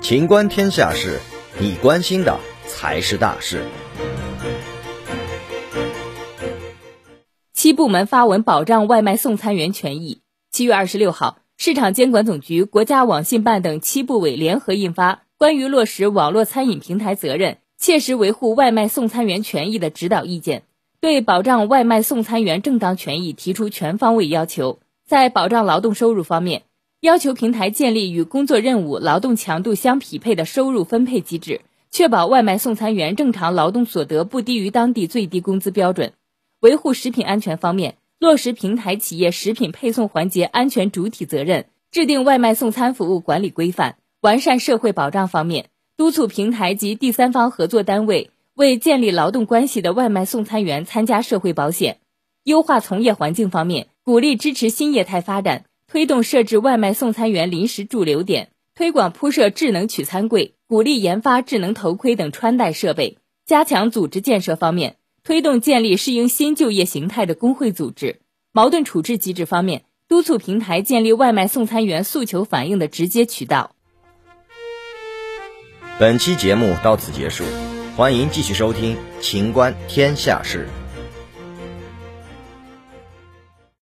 情观天下事，你关心的才是大事。七部门发文保障外卖送餐员权益。七月二十六号，市场监管总局、国家网信办等七部委联合印发《关于落实网络餐饮平台责任、切实维护外卖送餐员权益的指导意见》，对保障外卖送餐员正当权益提出全方位要求。在保障劳动收入方面，要求平台建立与工作任务、劳动强度相匹配的收入分配机制，确保外卖送餐员正常劳动所得不低于当地最低工资标准。维护食品安全方面，落实平台企业食品配送环节安全主体责任，制定外卖送餐服务管理规范。完善社会保障方面，督促平台及第三方合作单位为建立劳动关系的外卖送餐员参加社会保险。优化从业环境方面，鼓励支持新业态发展，推动设置外卖送餐员临时驻留点，推广铺设智能取餐柜，鼓励研发智能头盔等穿戴设备。加强组织建设方面。推动建立适应新就业形态的工会组织。矛盾处置机制方面，督促平台建立外卖送餐员诉求反映的直接渠道。本期节目到此结束，欢迎继续收听《秦观天下事》。